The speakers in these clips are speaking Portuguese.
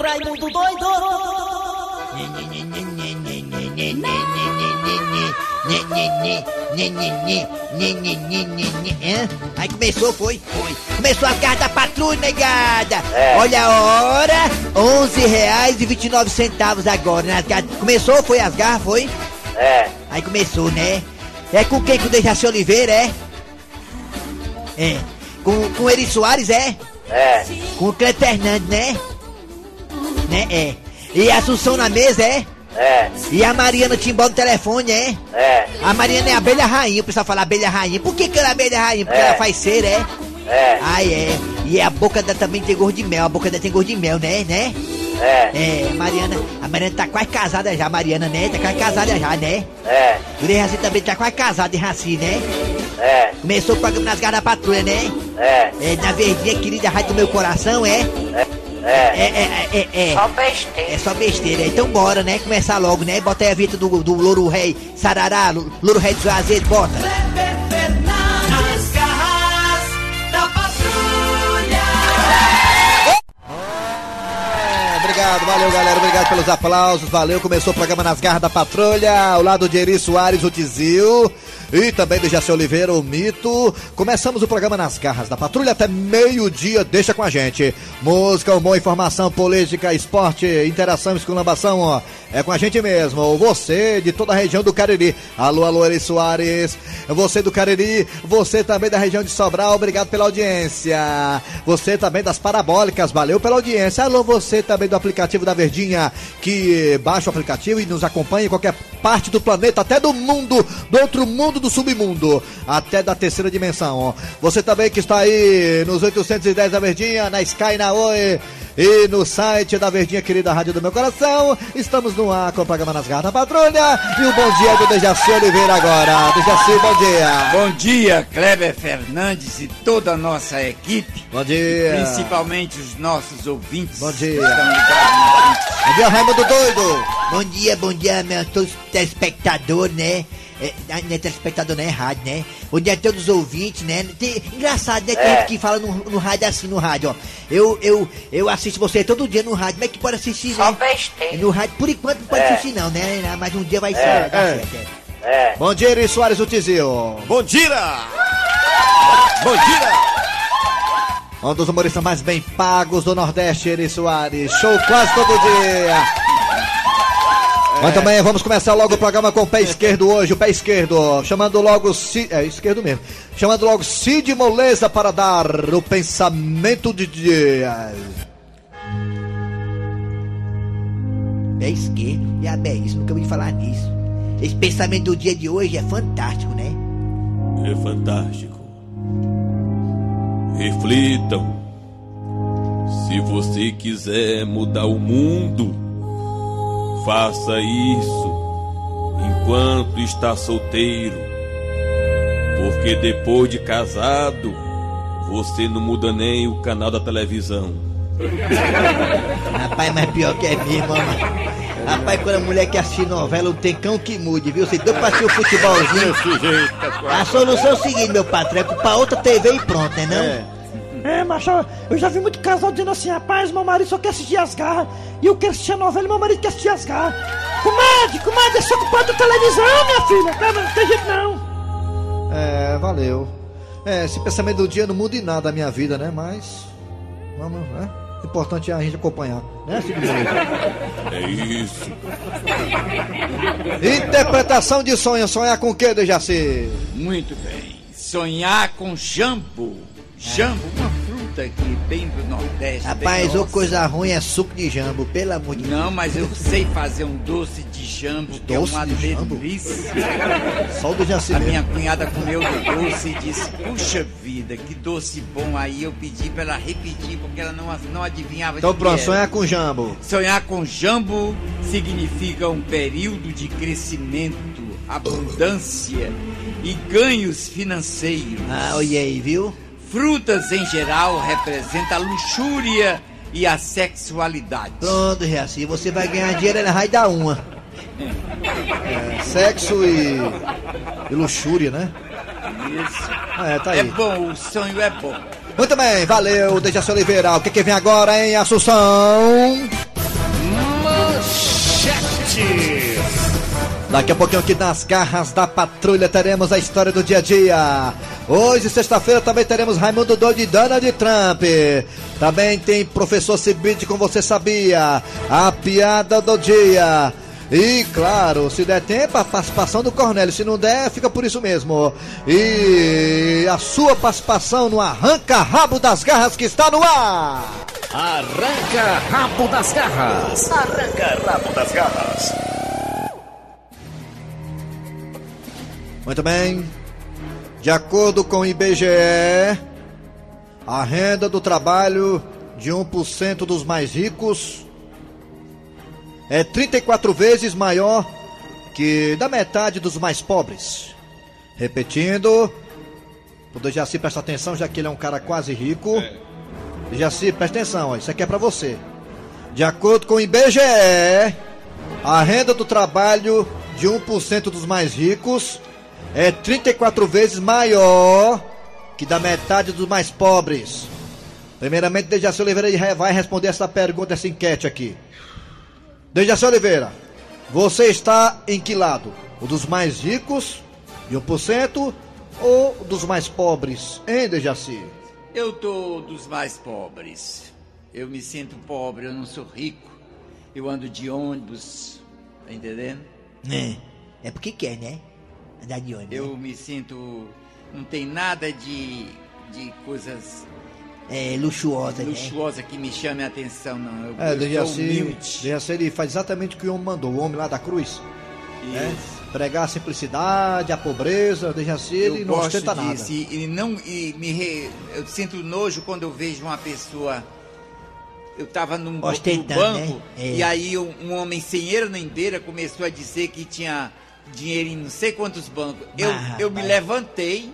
Raimundo doido! Aí começou, foi? Foi. Começou as garras da patrulha, negada. É. Olha a hora, 11 reais e 29 centavos agora. Né? As garras- Começou, foi as garras, foi? É, Aí começou, né? É com quem? Com o Dejaci Oliveira, é? É. Com, com o Eri Soares, é? é, Com o Cleber Fernandes, né? Né, é. E a Assunção na mesa, é? é, E a Mariana Timbó no telefone, é? é, A Mariana é a abelha rainha, o pessoal fala abelha rainha. Por que, que ela é abelha rainha? Porque É. ela faz cera, é? é, Ah, é. E a boca dela também tem gosto de mel. A boca dela tem gosto de mel, né? Né? é, É, a Mariana. A Mariana tá quase casada já, a Mariana, né? Tá quase casada já, né? é, Dejaci também tá quase casado, de Raci, né? é, Começou o programa nas garras da patrulha, né? é, É, na verdinha, querida rádio do meu coração, é? é, É, é, é, é. é. Só besteira. É só besteira, então bora, né? Começar logo, né? Bota aí a vinheta do, do Louro Rei Sarará, Lo- Louro Rei do Azeite, bota. Kleber Fernandes, garras da patrulha! É, Obrigado, valeu galera, obrigado pelos aplausos, valeu, começou o programa Nas Garras da Patrulha, ao lado de Eri Soares, o Tizil, e também de Jaci Oliveira, o Mito. Começamos o programa Nas Garras da Patrulha até meio-dia, deixa com a gente. Música, humor, informação, política, esporte, interação, esculambação, ó, é com a gente mesmo. Você de toda a região do Cariri, alô, alô, Eri Soares, você do Cariri, você também da região de Sobral, obrigado pela audiência. Você também das parabólicas, valeu pela audiência. Alô, você também do aplicativo da Verdinha, que baixa o aplicativo e nos acompanha em qualquer parte do planeta, até do mundo, do outro mundo, do submundo, até da terceira dimensão. Você também que está aí nos 810 da Verdinha, na Sky, na Oi. E no site da Verdinha, querida Rádio do Meu Coração, estamos no ar com o programa Nas Garras da Patrulha. E o bom dia do Dejaci Oliveira agora. Dejaci, bom dia. Bom dia, Kleber Fernandes e toda a nossa equipe, Bom dia. principalmente os nossos ouvintes. Bom dia. Bom dia, Raimundo Doido. Bom dia, bom dia, meu todos os telespectadores, né? É, não é telespectador, não é rádio, né? Dia a todos os ouvintes, né? Tem- engraçado, né? Tem É. gente que fala no, no rádio assim, no rádio, ó. Eu, eu, eu assisto você todo dia no rádio, como é que pode assistir, Só né? besteira. No rádio, por enquanto não pode É. assistir não, né? Mas um dia vai ser, É, é. é. é. Bom dia, Eri Soares, o Tizil. Bom dia! Bom dia! Um dos humoristas mais bem pagos do Nordeste, Eri Soares. Show quase todo dia. Mas também vamos começar logo o programa com o pé esquerdo hoje, o pé esquerdo. Chamando logo Cid. É, esquerdo mesmo. Chamando logo Cid Moleza para dar o pensamento de dia. Pé esquerdo, e a é isso, nunca ouvi falar nisso. Esse pensamento do dia de hoje é fantástico, né? É fantástico. Reflitam. Se você quiser mudar o mundo, faça isso enquanto está solteiro. Porque depois de casado, você não muda nem o canal da televisão. Rapaz, mas pior que é mesmo, mano. Rapaz, quando a mulher quer assistir novela, não tem cão que mude, viu? Você deu pra assistir o futebolzinho. A solução é o seguinte, meu patrão, é pra outra TV e pronto, né não? É, macho, eu já vi muito casal dizendo assim, rapaz, meu marido só quer assistir as garras, e eu quero assistir a novela e meu marido quer assistir as garras. Comadre, comadre, é só culpa da televisão, minha filha, cara, não tem jeito não. É, valeu. É, esse pensamento do dia não muda em nada a minha vida, né? Mas. Vamos, né? O importante é a gente acompanhar, né, Moleza? É isso. Interpretação de sonho. Sonhar com o que, Dejaci? Muito bem. Sonhar com jambo. Jambo, uma fruta que bem do Nordeste. Rapaz, ô coisa ruim é suco de jambo, pelo amor de Deus. Não, mas eu sei fazer um doce de jambo, que é Doce uma de jambo? delícia. Só o Dejaci A minha cunhada comeu do doce e disse, puxa vida, que doce bom. Aí eu pedi pra ela repetir, porque ela não, não adivinhava Então de que pronto, sonhar com jambo. Sonhar com jambo significa um período de crescimento, abundância e ganhos financeiros. Ah, olha aí, viu? Frutas em geral representam a luxúria e a sexualidade. Pronto, Reaci, você vai ganhar dinheiro, ela vai dar uma. É, sexo e, e luxúria, né? Isso. Ah, é, tá aí. É bom, o sonho é bom. Muito bem, valeu, Dejaci Oliveira. O que, que vem agora, hein, Assunção? Manchetes. Daqui a pouquinho aqui nas garras da patrulha teremos a história do dia a dia. Hoje, sexta-feira, também teremos Raimundo Doido e Donald Trump. Também tem professor Cibite, como você sabia. A piada do dia. E claro, se der tempo, a participação do Cornélio. Se não der, fica por isso mesmo. E a sua participação no Arranca-Rabo das Garras que está no ar. Arranca rabo das garras. Arranca rabo das garras. Muito bem. De acordo com o IBGE, a renda do trabalho de 1% dos mais ricos é 34 vezes maior que da metade dos mais pobres. Repetindo, o Dejaci presta atenção, já que ele é um cara quase rico. Dejaci, presta atenção, ó, isso aqui é pra você. De acordo com o IBGE, a renda do trabalho de 1% dos mais ricos é 34 vezes maior que da metade dos mais pobres. Primeiramente, Dejaci Oliveira vai responder essa pergunta, essa enquete aqui. Dejaci Oliveira, você está em que lado? O dos mais ricos, de 1%, ou dos mais pobres, hein, Dejaci? Eu tô dos mais pobres. Eu me sinto pobre, eu não sou rico. Eu ando de ônibus, tá entendendo? É, é porque quer, né? Andar de ônibus. Eu me sinto. Não tem nada de, de coisas É luxuosa, né? luxuosas que me chamem a atenção, não. Eu, É, eu sou humilde. Dejaci ele faz exatamente o que o homem mandou, o homem lá da cruz. né? Isso. Pregar a simplicidade, a pobreza, Dejaci ele eu não ostenta nada. E, e não, e me re- eu sinto nojo quando eu vejo uma pessoa. Eu tava num, Ostentando, banco né? É. e aí um, um homem sem eira nem beira começou a dizer que tinha dinheiro em não sei quantos bancos. Eu, Ah, eu me levantei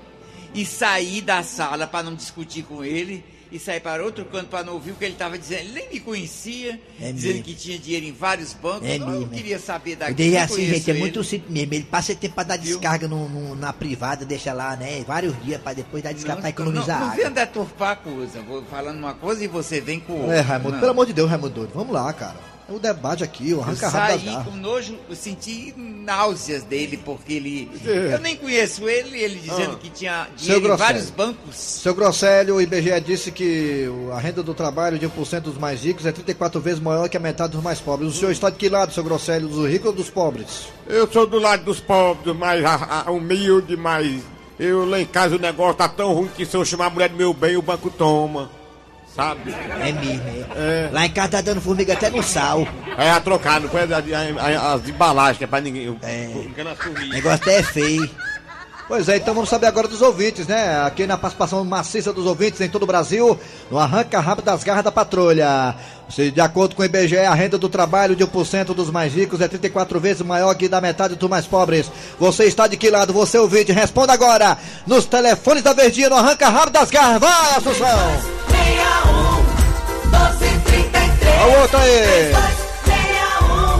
e saí da sala para não discutir com ele e saí para outro canto para não ouvir o que ele estava dizendo. Ele nem me conhecia, É dizendo mesmo. que tinha dinheiro em vários bancos. É eu não mesmo, é. queria saber O daquilo. Dejaci, nem gente, é muito simples mesmo. Ele passa tempo pra dar Viu? descarga no, no- na privada, deixa lá, né? Vários dias pra depois dar descarga pra economizar não, não água. vem deturpar a coisa. Vou falando uma coisa e você vem com outra. É, Raimundo, Não. pelo amor de Deus, Raimundo. Vamos lá, cara. É o debate aqui, o Eu arranca rabo das saí com nojo, eu senti náuseas dele, porque ele. É. Eu nem conheço ele, ele dizendo Ah. que tinha dinheiro em vários bancos. Seu Grosselio, o IBGE disse que a renda do trabalho de 1% dos mais ricos é 34 vezes maior que a metade dos mais pobres. O senhor está de que lado, seu Grosselio, dos ricos ou dos pobres? Eu sou do lado dos pobres, mais a- a- humilde, mas eu lá em casa o negócio tá tão ruim que se eu chamar a mulher do meu bem, o banco toma. Sabe? É mesmo, é. Lá em casa tá dando formiga até no sal. É a trocar, não foi as embalagens, que é pra ninguém. É. O negócio até é feio. Pois é, então vamos saber agora dos ouvintes, né? Aqui na participação maciça dos ouvintes em todo o Brasil, no Arranca Rabo das Garras da Patrulha. Se, de acordo com o IBGE, a renda do trabalho de 1% dos mais ricos é 34 vezes maior que da metade dos mais pobres. Você está de que lado? Você ouvinte, responda agora nos telefones da Verdinha no Arranca Rabo das Garras. Vai, Assunção! 61 1233 Olha o outro aí! 6261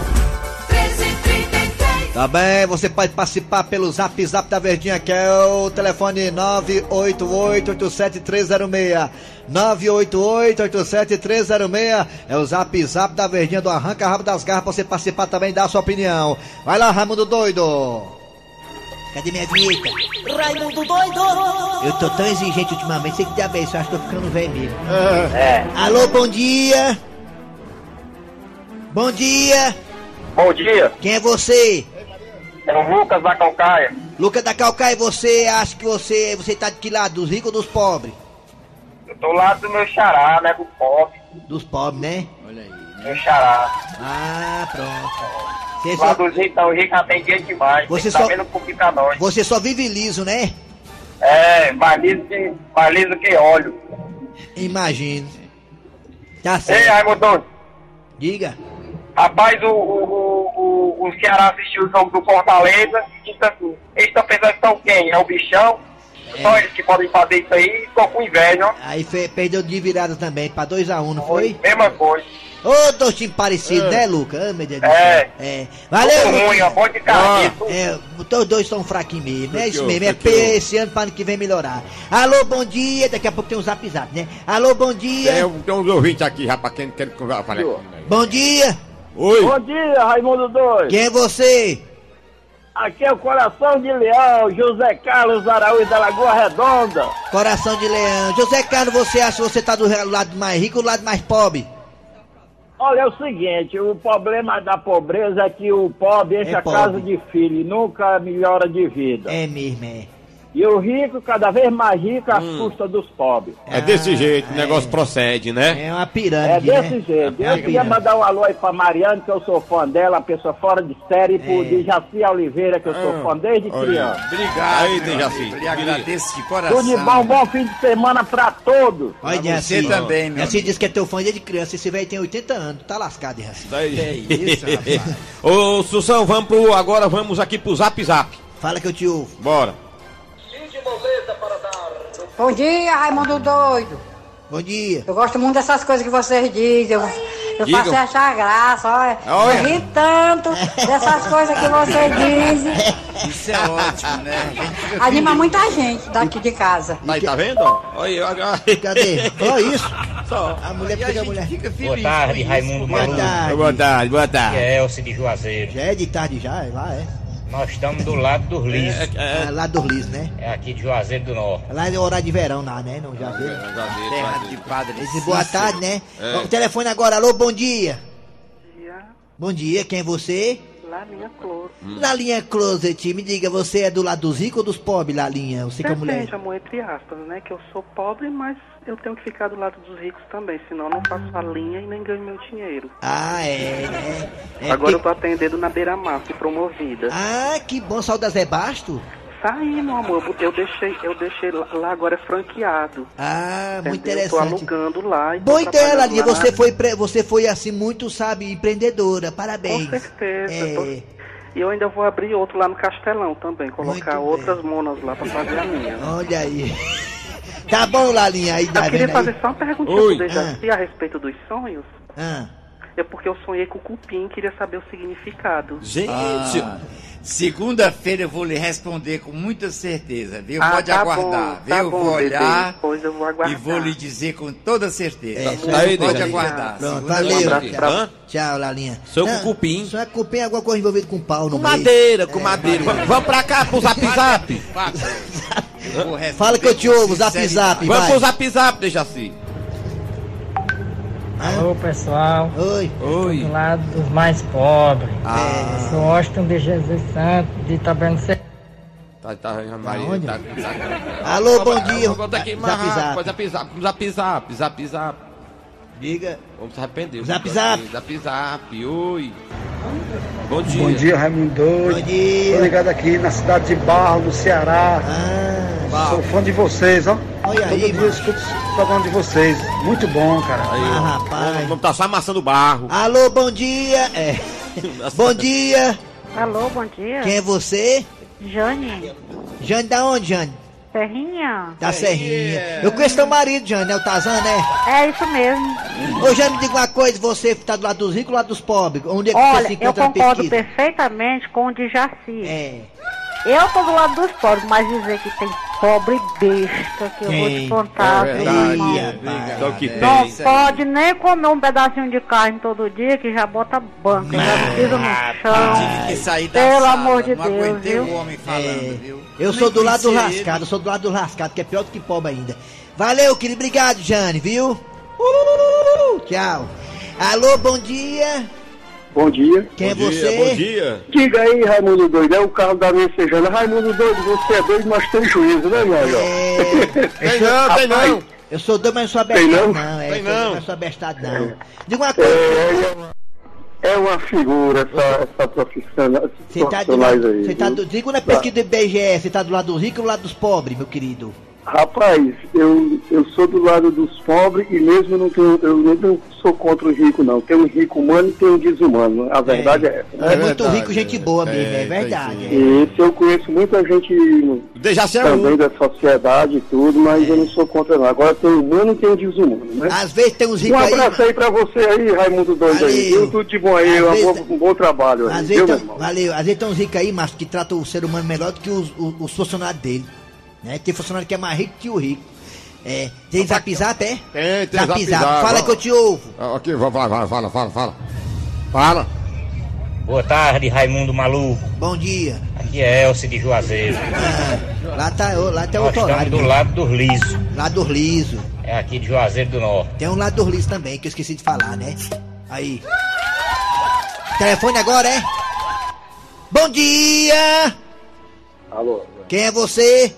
1333 Tá bem, você pode participar pelo zap zap da Verdinha, que é o telefone 988-87306. 988-87306 é o zap zap da Verdinha do Arranca Rabo das Garras pra você participar também e dar a sua opinião. Vai lá, Raimundo Doido! Cadê minha vinheta? Raimundo doido Eu tô tão exigente ultimamente, sei que diabo é isso, eu acho que tô ficando velho mesmo. É. Alô, bom dia! Bom dia! Bom dia, Quem é você? é o Lucas da Calcaia. Lucas da Calcaia, você acha que você, você tá de que lado? Dos ricos ou dos pobres? Eu tô lá do meu xará, né, do pobre, Dos pobres, né? Olha aí. meu xará. Ah, pronto. Você Lá só, dos ricos, o rico já tem dinheiro demais. Você que só- tá vendo um pouquinho pra nós. você só vive liso, né? É, mais liso que, mais liso que óleo. Imagino. Tá Ei, certo. Raimundo, Diga. Rapaz, o, o, o, o, o Ceará assistiu o jogo do Fortaleza e disse assim, eles estão pensando que são quem? É o bichão? Só eles que podem fazer isso aí, tô com inveja, ó. Aí fe- perdeu de virada também, pra 2x1, um, não foi? Mesma coisa. Ô, dois times parecidos, né, Lucas? Ah, meu Deus do É. céu. É. Valeu, Tudo ruim, ó, Lucas. bom de carne. É, todos dois estão fraquinhos mesmo. É isso mesmo. É esse ano para ano que vem melhorar. Alô, bom dia. Daqui a pouco tem um zap zap, né? Alô, bom dia. Tem, tem uns ouvintes aqui, rapaz, quem quer conversar. Falei, Bom dia. Oi. Bom dia, Raimundo Doido. Quem é você? Aqui é o Coração de Leão, José Carlos Araújo da Lagoa Redonda. Coração de leão. José Carlos, você acha que você tá do lado mais rico ou do lado mais pobre? Olha, é o seguinte, o problema da pobreza é que o pobre enche É a pobre. casa de filho e nunca melhora de vida. É mesmo, é. E o rico, cada vez mais rico, às Hum. custas dos pobres. É desse jeito, o negócio procede, né? É uma É pirâmide, desse né? jeito. É Eu queria pirâmide. mandar um alô aí pra Mariane, que eu sou fã dela, uma pessoa fora de série, e pro É. Dejaci Oliveira, que eu sou fã desde criança. Obrigado, Aí, Dejaci. amigo. Lhe agradeço de coração. Tudo de bom, bom fim de semana pra todos. Olha, Pra você também, meu Jaci disse que é teu fã desde criança. Esse velho tem 80 anos. Tá lascado, Jaci. Daí. Que isso, rapaz. Ô, Sussão, vamos pro. Agora vamos aqui pro Zap Zap. Fala que eu te ouvo. Bora. Bom dia, Raimundo Doido. Bom dia. Eu gosto muito dessas coisas que vocês dizem. Eu, eu Diga. faço achar graça, olha. Olha. Eu ri tanto dessas coisas que vocês dizem. Isso é ótimo, né? A Anima muita gente daqui de casa. Aí, tá vendo? Olha, olha. Cadê? Só isso. Só. A mulher a pega a mulher. fica feliz. Boa tarde, Raimundo porque- Boa Maluco. tarde. Boa tarde, boa tarde. É Elcio de Juazeiro. Já é de tarde já, é lá, é. Nós estamos do lado dos lisos. É, Ah, lá do Liz, né? É aqui de Juazeiro do Norte. Lá é horário de verão, lá, né? Não, já viu? Terra de padre. Esse boa tarde, né? É. O telefone agora, alô, bom dia. Bom dia, quem é você? Lalinha Cloro. Lalinha Closet, me diga, você é do lado dos ricos ou dos pobres, Lalinha? Você que é mulher. Depende, amor, entre aspas, né? Que eu sou pobre, mas eu tenho que ficar do lado dos ricos também, senão eu não faço a linha e nem ganho meu dinheiro. Ah, é, né? É Agora eu tô atendendo na beira-mar, fui promovida. Ah, que bom, sal da Zé Basto? Saí, meu amor, eu deixei, eu deixei lá, agora é franqueado. Ah, muito entendeu? Eu Tô interessante. alugando lá e Boa ideia, Lalinha, você foi, você foi assim, muito, sabe, empreendedora, parabéns. Com certeza. É. tô- E eu ainda vou abrir outro lá no Castelão também, colocar outras monas lá pra fazer a minha. Olha aí. Tá bom, Lalinha, aí tá Eu queria vendo aí? fazer só uma perguntinha Oi. pro Dejaci a respeito dos sonhos. Ah, É porque eu sonhei com o cupim e queria saber o significado. Gente, Ah, Segunda-feira eu vou lhe responder com muita certeza, viu? Ah, Pode tá aguardar, bom, viu? tá eu bom, vou olhar Pois eu vou e aguardar. vou lhe dizer com toda certeza. É, isso aí, Pode Dejaci. aguardar. pronto, valeu. Um pra-? Tchau, Lalinha. Sou com cupim. Só é cupim, é alguma coisa envolvida com pau no Com meio. madeira, com madeira. Vamos, vamos pra cá pro Zap Zap. Eu vou Fala que eu te ouvo, zap zap, Vamos vai. pro Zap Zap, Dejaci. Alô pessoal, Oi. Oi. do lado dos mais pobres. Ah. Sou Austin de Jesus Santo, de Tabernáculo. Tá, tá, Maria, onde? tá, tá. Alô, bom dia. Vamos aqui, Zap, zap. Zap Zap, zap, zap, zap, zap. Diga. Vamos se arrepender. Zap, zap. Zap Zap, oi. Bom dia. Bom dia, Raimundo. Bom dia. Tô ligado aqui na cidade de Barro, no Ceará. Ah, Sou fã de vocês, ó. Olha Todo aí, dia mano. eu escuto o programa de vocês. Muito bom, cara. ah, rapaz. Vamos tá só amassando barro. Alô, bom dia. É. Bom dia. Alô, bom dia. Quem é você? Jane, Jane, da onde, Jane? Serrinha? Da Serrinha. Eu conheço teu marido, Jane, é o Tazan, né? É isso mesmo. Ô, Jane, me diga uma coisa, você que tá do lado dos ricos ou do lado dos pobres? Onde é que você Olha, se eu encontra na concordo pesquisa? perfeitamente com o de Jaci. É. Eu tô do lado dos pobres, mas dizer que tem pobre besta, que eu vou Quem? te contar, É verdade, é. Só que tem. Não pode nem comer um pedacinho de carne todo dia, que já bota banca, já pisa no chão. Que sair da Pelo sala, amor de não Deus, aguentei viu? o homem falando, É, viu? eu sou do lado do ele. eu sou do lado do lascado, que é pior do que pobre ainda. Valeu, querido, obrigado, Jane, viu? Uh, tchau. Alô, bom dia. Bom dia. Quem bom é dia, você? Bom dia. Diga aí, Raimundo Doido, é o carro da mensejana. Raimundo Doido, você é doido, mas tem juízo, né, meu irmão? É, Tem não, tem não. eu sou doido, mas não sou Tem abestado, não? não. É, Tem sou doido, não. mas não sou abestado, não. Diga uma coisa. É, é uma figura essa, essa profissional, Você tá, do lado, aí. você tá do, diga na pesquisa do IBGE, você tá do lado dos ricos ou do lado dos pobres, meu querido? Rapaz, eu, eu sou do lado dos pobres e mesmo não tenho, eu não sou contra o rico, não. Tem um rico humano e tem um desumano. A verdade é, essa. É, né? muito verdade, rico, gente é. boa mesmo, é, É, verdade. tem é. E esse eu conheço muita gente é também um. da sociedade e tudo, mas eu não sou contra não. Agora tem o humano e tem o desumano, né? Às vezes tem uns Um ricos aí. abraço aí pra você aí, Raimundo Doido aí. Viu? Tudo de bom aí, Às um, vezes- bom, um bom trabalho aí, Às viu, vezes meu tão, irmão? valeu, às vezes tem uns ricos aí, mas que tratam o ser humano melhor do que os, os, os funcionários dele. Né? Tem funcionário que é mais rico que o rico. É, tem zap zap, é? Tem, tem Zap zap Fala que eu te ouvo. Ah, Aqui, vai, vai, vai, fala, fala, fala. Fala. Boa tarde, Raimundo Maluco. Bom dia. Aqui é Elcio de Juazeiro. Lá tá, lá tem Nós outro horário. do mesmo. lado dos lisos. Lado dos liso. É aqui de Juazeiro do Norte. Tem um lado dos liso também, que eu esqueci de falar, né? Aí. Telefone agora, é? Bom dia! Alô, Quem é você?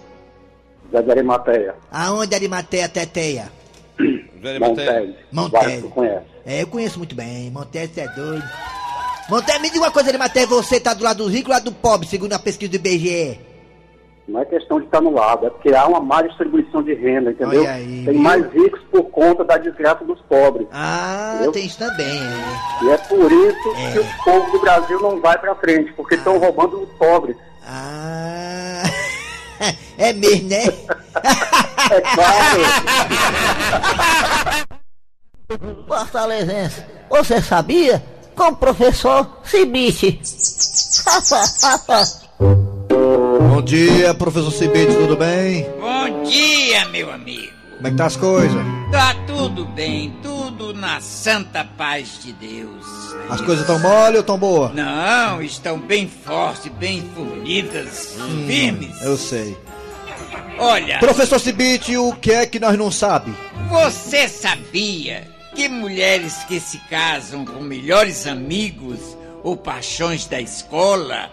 Zé de Arimateia. Aonde Arimateia Teteia? Montes. Montes. Vários tu conhece. É, eu conheço muito bem. Montes é doido. Montes, me diga uma coisa, Arimateia. Você tá do lado do rico ou do lado do pobre, segundo a pesquisa do IBGE? Não é questão de estar no lado, é porque há uma má distribuição de renda, entendeu? Aí, Tem viu? mais ricos por conta da desgraça dos pobres. Ah, Entendeu? tem isso também, é. E é por isso É. que o povo do Brasil não vai pra frente, porque estão roubando os pobres. Ah. É mesmo, né? É claro. Fortalezense, você sabia? Com o professor Cibite. Bom dia, professor Cibite, tudo bem? Bom dia, meu amigo. Como é que tá as coisas? Tá tudo bem, tudo na santa paz de Deus. As coisas tão mole ou tão boa? Não, estão bem fortes, bem fornidas, firmes. Eu sei. Olha, Professor Cibite, o que é que nós não sabe? você sabia que mulheres que se casam com melhores amigos ou paixões da escola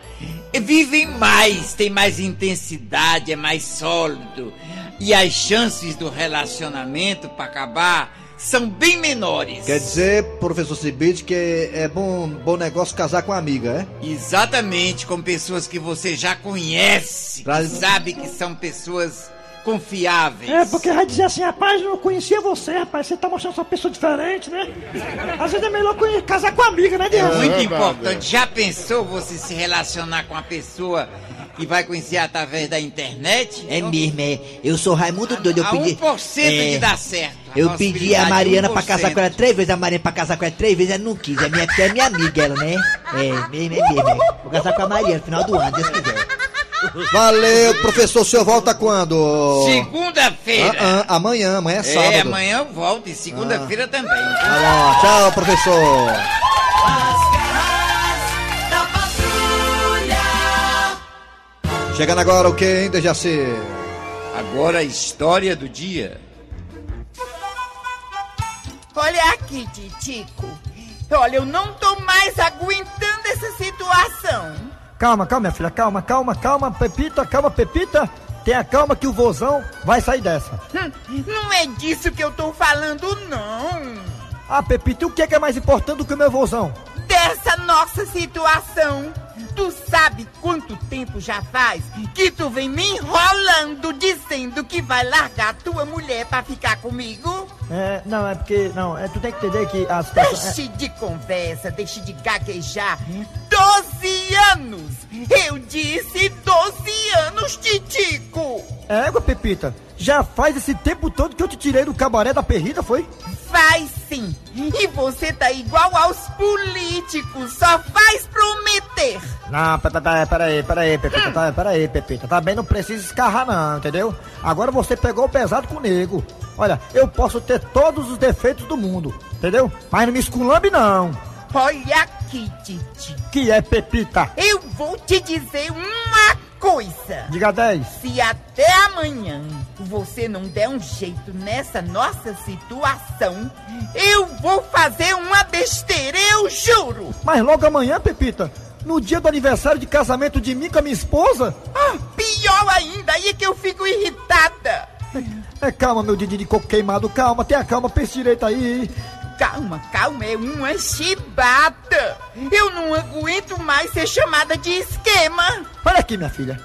vivem mais, têm mais intensidade, é mais sólido e as chances do relacionamento para acabar são bem menores. Quer dizer, professor Cibite, que é bom, bom negócio casar com amiga, é? Exatamente, com pessoas que você já conhece, que sabe que são pessoas confiáveis. É, porque vai dizer assim, rapaz, eu não conhecia você, rapaz, você tá mostrando uma pessoa diferente, né? Às vezes é melhor casar com amiga, né, É Dias? muito importante. Já pensou você se relacionar com uma pessoa que vai conhecer através da internet? É mesmo, é. Eu sou Raimundo Doido. Eu A pedi. 1% é, de dar certo. A Eu pedi a Mariana pra casar 1%. com ela três vezes, a Mariana pra casar com ela três vezes, ela não quis. É minha, é minha amiga, ela, né? É, mesmo, é mesmo. É. Vou casar com a Mariana no final do ano, Deus quiser. Valeu, professor, o senhor volta quando? Segunda-feira. Ah, ah, amanhã, amanhã é sábado. É, amanhã eu volto e segunda-feira também. Tá bom, tchau, professor. Chegando agora o que, hein, Dejaci? Agora a história do dia. Olha aqui, Titico. Olha, eu não tô mais aguentando. Calma, calma, minha filha, calma, calma, calma, Pepita, calma, Pepita. Tenha calma que o vozão vai sair dessa. Não é disso que eu tô falando, não. Ah, Pepita, o que é, que é mais importante do que o meu vozão? Dessa nossa situação. Tu sabe quanto tempo já faz que tu vem me enrolando dizendo que vai largar tua mulher pra ficar comigo? É, não, é porque, não, é, tu tem que entender que a situação... Deixe de conversa, deixe de gaguejar. Doze anos! Eu disse doze anos, Titico! É, égua, Pepita, já faz esse tempo todo que eu te tirei do cabaré da perrita, foi? Faz sim! E você tá igual aos políticos, só faz prometer! Não, pe- pe- pe- peraí, peraí, Pepita, tá, peraí, Pepita, também não precisa escarrar não, entendeu? Agora você pegou pesado comigo. Olha, eu posso ter todos os defeitos do mundo, entendeu? Mas não me esculambe não. Olha aqui, Titi. Que é Pepita? Eu vou te dizer uma coisa. Diga 10. Se até amanhã você não der um jeito nessa nossa situação, eu vou fazer uma besteira, eu juro! Mas logo amanhã, Pepita, no dia do aniversário de casamento de mim com a minha esposa? Ah, pior ainda, aí é que eu fico irritada! É, calma, meu Didi de coco queimado, calma, tenha calma, pense direito aí. Calma, calma, é uma chibata! Eu não aguento mais ser chamada de esquema! Olha aqui, minha filha.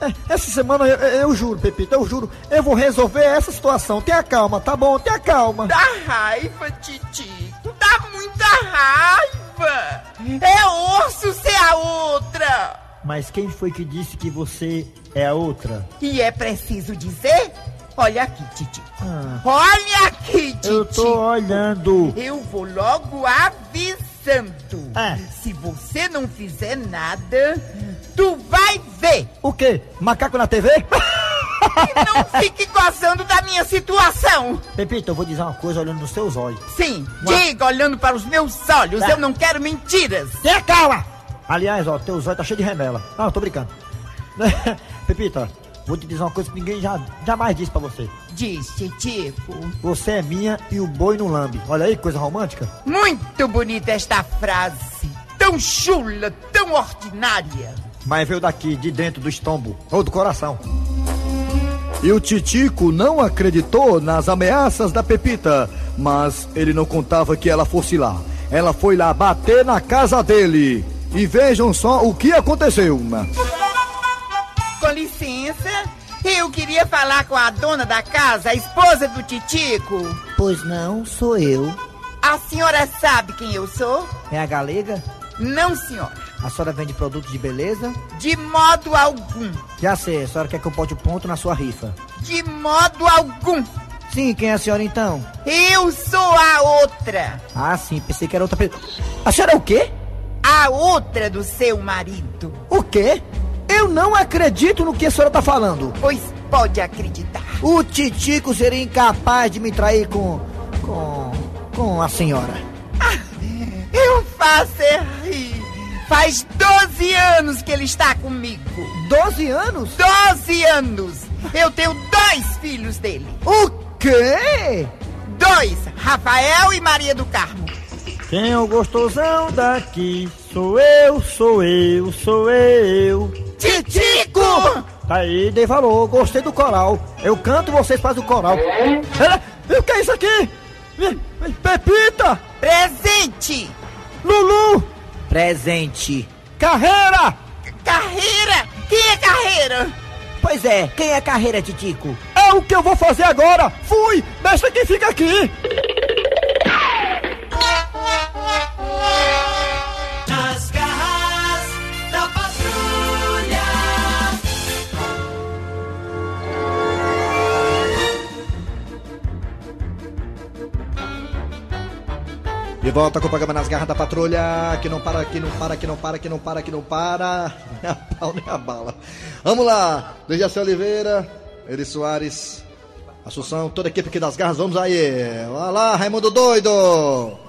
É, Essa semana eu, eu- juro, Pepita, eu juro, eu vou resolver essa situação. Tenha calma, tá bom? Tenha calma. Dá raiva, Titico, dá muita raiva! É osso ser a outra! Mas quem foi que disse que você é a outra? E é preciso dizer? Olha aqui, Titico. Ah, Olha aqui, Titico. eu tô olhando. Eu vou logo avisando. É. Se você não fizer nada, tu vai ver. O quê? Macaco na TV? Não fique gozando da minha situação. Pepita, eu vou dizer uma coisa olhando nos seus olhos. Sim, diga olhando para os meus olhos. Tá. Eu não quero mentiras. Tenha calma! Aliás, ó, teus olhos tá cheio de remela. Eu tô brincando. Pepita, vou te dizer uma coisa que ninguém já, jamais disse pra você. Diz, Titico. Você é minha e o boi não lambe. Olha aí, que coisa romântica. Muito bonita esta frase. Tão chula, tão ordinária. Mas veio daqui, de dentro do estombo, ou do coração. E o Titico não acreditou nas ameaças da Pepita, mas ele não contava que ela fosse lá. Ela foi lá bater na casa dele. E vejam só o que aconteceu. Licença, eu queria falar com a dona da casa, a esposa do Titico. Pois não, sou eu. A senhora sabe quem eu sou? É a galega? Não, senhora. A senhora vende produtos de beleza? De modo algum. Já sei, a senhora quer que eu bote o ponto na sua rifa. De modo algum. Sim, quem é a senhora então? Eu sou a outra. Ah, sim, pensei que era outra pessoa. A senhora é o quê? A outra do seu marido. O quê? Eu não acredito no que a senhora tá falando. Pois pode acreditar. O Titico seria incapaz de me trair com. com. com a senhora. Eu faço é rir. Faz 12 anos que ele está comigo. 12 anos? 12 anos. Eu tenho dois filhos dele. O quê? Dois, Rafael e Maria do Carmo. Quem é o gostosão daqui? Sou eu, sou eu, sou eu. Titico! Tá aí, dei valor, gostei do coral. Eu canto, vocês fazem o coral. É? O que é isso aqui? Pepita! Presente! Lulu! Presente. Carreira! Carreira? Quem é carreira? Pois é, quem é carreira, Titico? É o que eu vou fazer agora! Fui! Deixa quem fica aqui! De volta com o programa Nas Garras da Patrulha, que não para, que não para, que não para, que não para, que não para. Nem a pau, nem a bala. Vamos lá, Dejaci Oliveira, Eri Soares, Assunção, toda a equipe aqui das Garras, vamos aí. Olha lá, Raimundo Doido.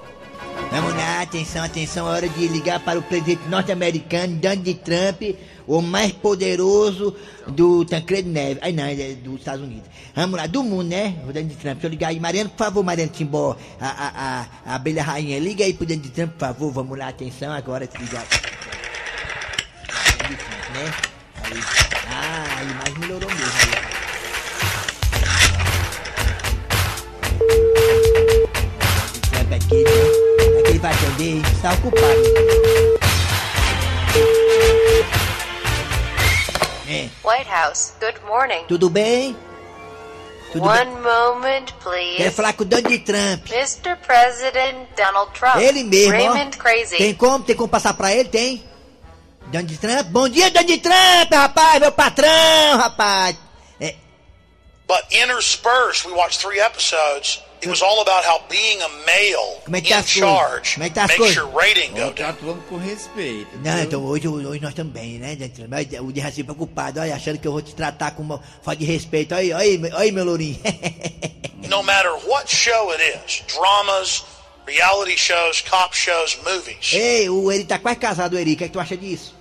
Vamos lá, atenção, atenção, é hora de ligar para o presidente norte-americano, Donald Trump, o mais poderoso do Tancredo Neves. Ai não, é dos Estados Unidos. Vamos lá, do mundo, né? O Donald Trump. Deixa eu ligar aí, Mariano, por favor, Mariano Timbó, a, a, a, a abelha rainha. Liga aí pro Donald Trump, por favor, vamos lá, atenção agora, se ligar. Atender, está ocupado. É. White House, good morning. Tudo bem? Tudo One bem? moment, please. Quero falar com o Donald Trump. Mr. President Donald Trump. Ele mesmo, Raymond ó. Crazy. Tem como? Tem como passar pra ele? Tem? Donald Trump? Bom dia, Donald Trump, rapaz, meu patrão, rapaz. É, But interspersed, we watched three episodes. It was all about how being a male Como é que tá in as coisas? charge Como é que tá as makes coisas? your rating go down. Vamos com respeito. Não, viu? então hoje, hoje nós estamos bem, né, Trump? Mas O Dejaci preocupado, olha, achando que eu vou te tratar com uma falta de respeito. Olha aí, olha aí, meu lourinho. No matter what show it is, dramas, reality shows, cop shows, movies, Ei, o Eri tá quase casado, Eri. O que, é que tu acha disso?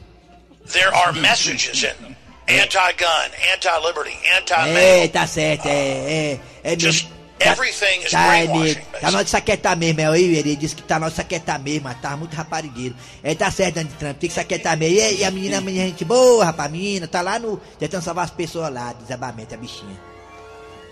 there are messages in them. Anti-gun, anti-liberty, É, anti-male. tá certo, é, é, é mesmo. Tá, everything is tá, é brainwashing. Tá hora de saquetar mesmo, é aí, ele disse que tá de saquetar mesmo, mas tá muito raparigueiro. É, tá certo, Donald Trump, tem que saquetar mesmo. E, e a menina, a menina, gente boa, rapaz, a menina, tá lá no. Tentando salvar as pessoas lá, desabamento, a bichinha.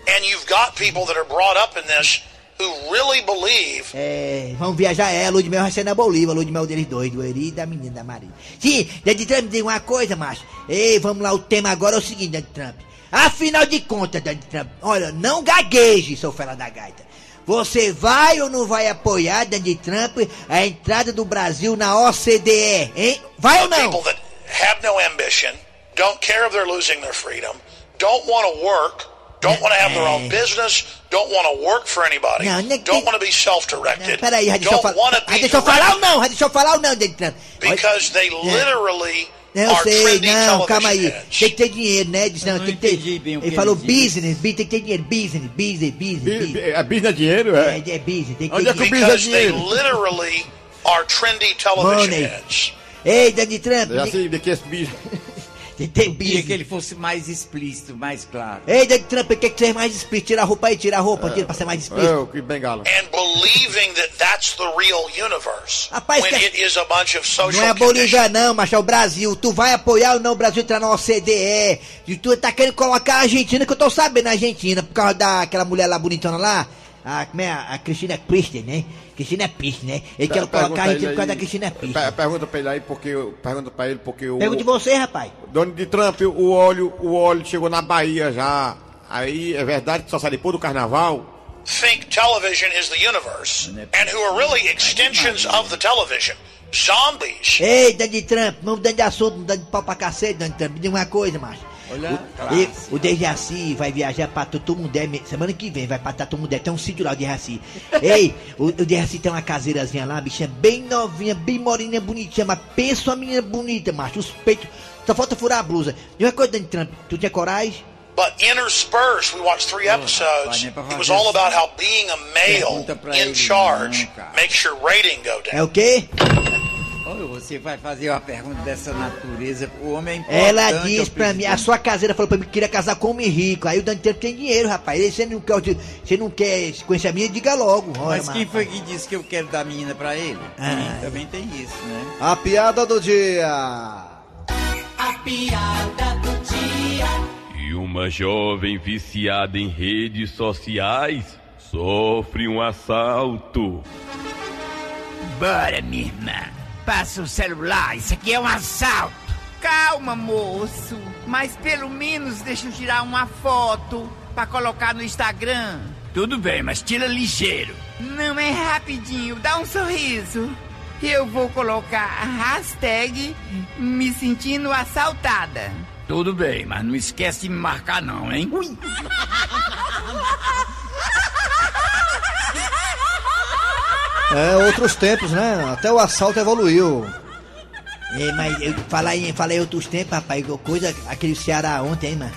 And you've got people that are brought up in this who really believe É, vamos viajar, é, lua de mel vai ser na Bolívia, lua de mel deles dois, do Eri e da menina, da Maria. Sim, Donald Trump, diga uma coisa, macho. Ei, vamos lá, o tema agora é o seguinte, Donald Trump. Afinal de contas, Donald Trump, olha, não gagueje, seu fela da gaita. Você vai ou não vai apoiar, Donald Trump, a entrada do Brasil na OCDE, hein? Vai ou não? people that have no ambition, don't care if they're losing their freedom, don't want to work, don't want to have their own business, don't want to work for anybody, Não, não don't want to be self-directed, Peraí, don't want to be deixa eu falar ou não? Deixa eu falar ou não, Donald Trump? Because they É. literally Não, eu are sei, não, calma aí. Tem que ter dinheiro, né? Diz, não, não tem que ter. ele falou business, tem que ter dinheiro, business, business, business, business. É business dinheiro, é? É, é business, tem que Onde ter é que o dinheiro. business Because they literally are trendy television. Ei, Donald Trump, É assim, de que esse bicho. Tem Eu queria que business. ele fosse mais explícito, mais claro. Ei, Donald Trump, por que é mais explícito? Tira a roupa aí, tira a roupa, tira pra ser mais explícito. É, o que bengala. And believing that that's the real universe Rapaz, when que- it is a bunch of social Não é. Bolívia não, mas é o Brasil. Tu vai apoiar ou não o Brasil entrar na OCDE? E tu tá querendo colocar a Argentina, que eu tô sabendo a Argentina, por causa daquela mulher lá bonitona lá. A, como é? A, Cristina Kirchner, né? Cristina Kirchner, né? Ele quer colocar a Argentina por causa da Cristina Kirchner. Per- Pergunta pra ele aí, porque. eu- Pergunta pra ele, porque o. Pergunte você, rapaz. Donald Trump, o óleo, o óleo chegou na Bahia já. Aí é verdade que só sai depois do carnaval? think television is the universe and who are really extensions of the television. Zombies. Ei, Donald Trump, vamos mudando de assunto, mudando de pau pra cacete, Donald Trump. Me diga uma coisa, macho. Olha, O, e- o Dejaci vai viajar pra Tutumundé semana que vem, vai pra Tutumundé, tem um sítio lá, o Dejaci. Ei, o, o Dejaci tem uma caseirazinha lá, bichinha bem novinha, bem morinha, bonitinha, mas pensa uma menina bonita, macho, os peitos, só falta furar a blusa. E uma coisa, Donald Trump, tu tinha coragem? But interspersed, we watched three episodes. pra It was all about how being a male ele, in charge makes your rating go down. É o quê? Você vai fazer uma pergunta dessa natureza. O homem é importante. Ela ao disse pra mim, a sua caseira falou pra mim que queria casar com um homem rico. Aí o Trump tem dinheiro, rapaz. Você não quer, você não quer conhecer a minha, diga logo. Olha, Mas quem foi que disse que eu quero dar menina pra ele? Ah. Também tem isso, né? A piada do dia. A piada do dia. E uma jovem viciada em redes sociais sofre um assalto. Bora, minha irmã. Passa o celular, isso aqui é um assalto. Calma, moço. Mas pelo menos deixa eu tirar uma foto pra colocar no Instagram. Tudo bem, mas tira ligeiro. Não é rapidinho, dá um sorriso. Eu vou colocar a hashtag me sentindo assaltada. Tudo bem, mas não esquece de me marcar não, hein? É, outros tempos, né? Até o assalto evoluiu. É, mas eu falei em falei outros tempos, rapaz. Coisa, aquele Ceará ontem, hein, mano?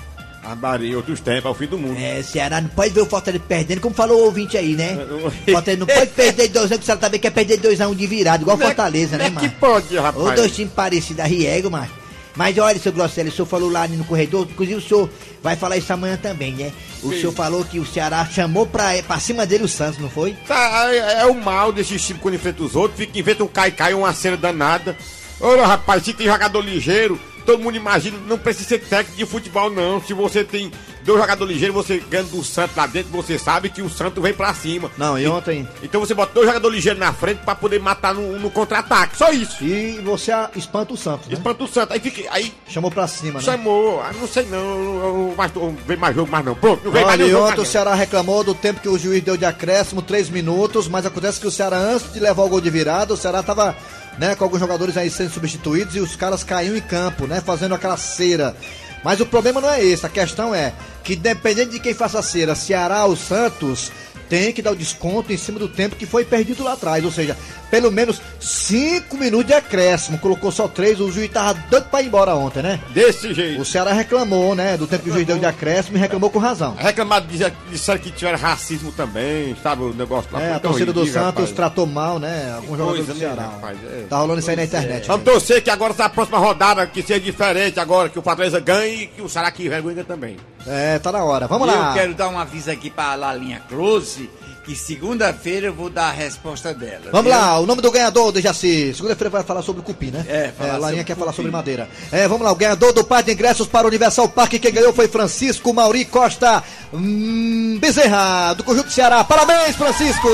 A Bahia, outros tempos, é o fim do mundo. É, Ceará não pode ver o Fortaleza perdendo, como falou o ouvinte aí, né? Fortaleza não pode perder dois anos, que o Ceará também quer perder dois a um de virado, igual Fortaleza, né, Como é mano? que pode, rapaz? Ou dois times parecidos, a Riego, mano. Mas olha, seu Grosselio, o senhor falou lá no corredor, inclusive o senhor vai falar isso amanhã também, né? O Sim. senhor falou que o Ceará chamou pra, pra cima dele o Santos, não foi? Tá, é, é o mal desses times quando enfrenta os outros, fica inventa um cai-cai, uma cena danada. Olha, rapaz, se tem jogador ligeiro, todo mundo imagina, não precisa ser técnico de futebol, não. Se você tem dois jogadores ligeiros, você ganha do Santos lá dentro, você sabe que o Santos vem pra cima. Não, e ontem. Então você bota dois jogadores ligeiros na frente pra poder matar no, no contra-ataque, só isso. E você espanta o Santos, né? Espanta o Santos, aí fica. Aí Chamou pra cima, né? chamou, ah, não sei não, eu- eu- não vem mais jogo mais não. Pronto, não vem mais Olha, nenhum e ontem o mais. Ceará reclamou do tempo que o juiz deu de acréscimo, três minutos, mas acontece que o Ceará, antes de levar o gol de virada, o Ceará tava, né, com alguns jogadores aí sendo substituídos e os caras caíam em campo, né, fazendo aquela cera. Mas o problema não é esse, a questão é que dependendo de quem faça a cera, Ceará ou Santos, tem que dar o desconto em cima do tempo que foi perdido lá atrás, ou seja, pelo menos cinco minutos de acréscimo, colocou só três, o juiz tava doido pra ir embora ontem, né? Desse jeito. O Ceará reclamou, né, do tempo que o juiz deu de acréscimo e reclamou com razão. Reclamado, disseram que tiveram racismo também, sabe o negócio lá. É, a torcida do Santos rapaz. tratou mal, né? Alguns jogadores do né, Ceará. rapaz, é. Tá rolando isso aí na internet. Vamos torcer que agora tá a próxima rodada, que seja diferente agora, que o Fortaleza ganhe e que o Ceará que vergonha também. É, tá na hora. Vamos E lá. Eu quero dar um aviso aqui pra Lalinha Close, que segunda-feira eu vou dar a resposta dela. Vamos viu? lá, o nome do ganhador do Jaci. Segunda-feira vai falar sobre o cupim, né? É, falar Larinha sobre quer falar cupim. sobre madeira. É, vamos lá, o ganhador do par de ingressos para o Universal Parque, quem ganhou foi Francisco Mauri Costa hum, Bezerra, do Conjunto Ceará. Parabéns, Francisco!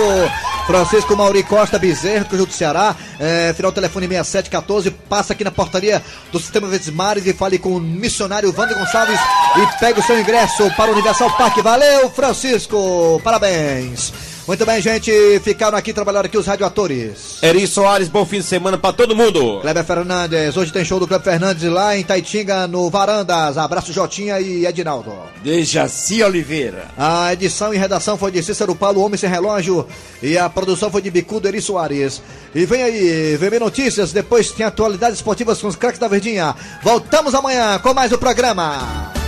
Francisco Mauri Costa Bezerra, do Ceará. É, final telefone 6714. Passa aqui na portaria do Sistema Verdes Mares e fale com o missionário Wander Gonçalves e pega o seu ingresso para o Universal Parque. Valeu, Francisco! Parabéns! Muito bem, gente. Ficaram aqui trabalhando aqui os radioatores. Eri Soares, bom fim de semana pra todo mundo. Kleber Fernandes, hoje tem show do Kleber Fernandes lá em Taitinga, no Varandas. Abraço Jotinha e Edinaldo. Dejaci Oliveira. A edição e redação foi de Cícero Paulo, Homem Sem Relógio. E a produção foi de Bicudo Eri Soares. E vem aí, VB Notícias. Depois tem atualidades esportivas com os craques da Verdinha. Voltamos amanhã com mais o programa.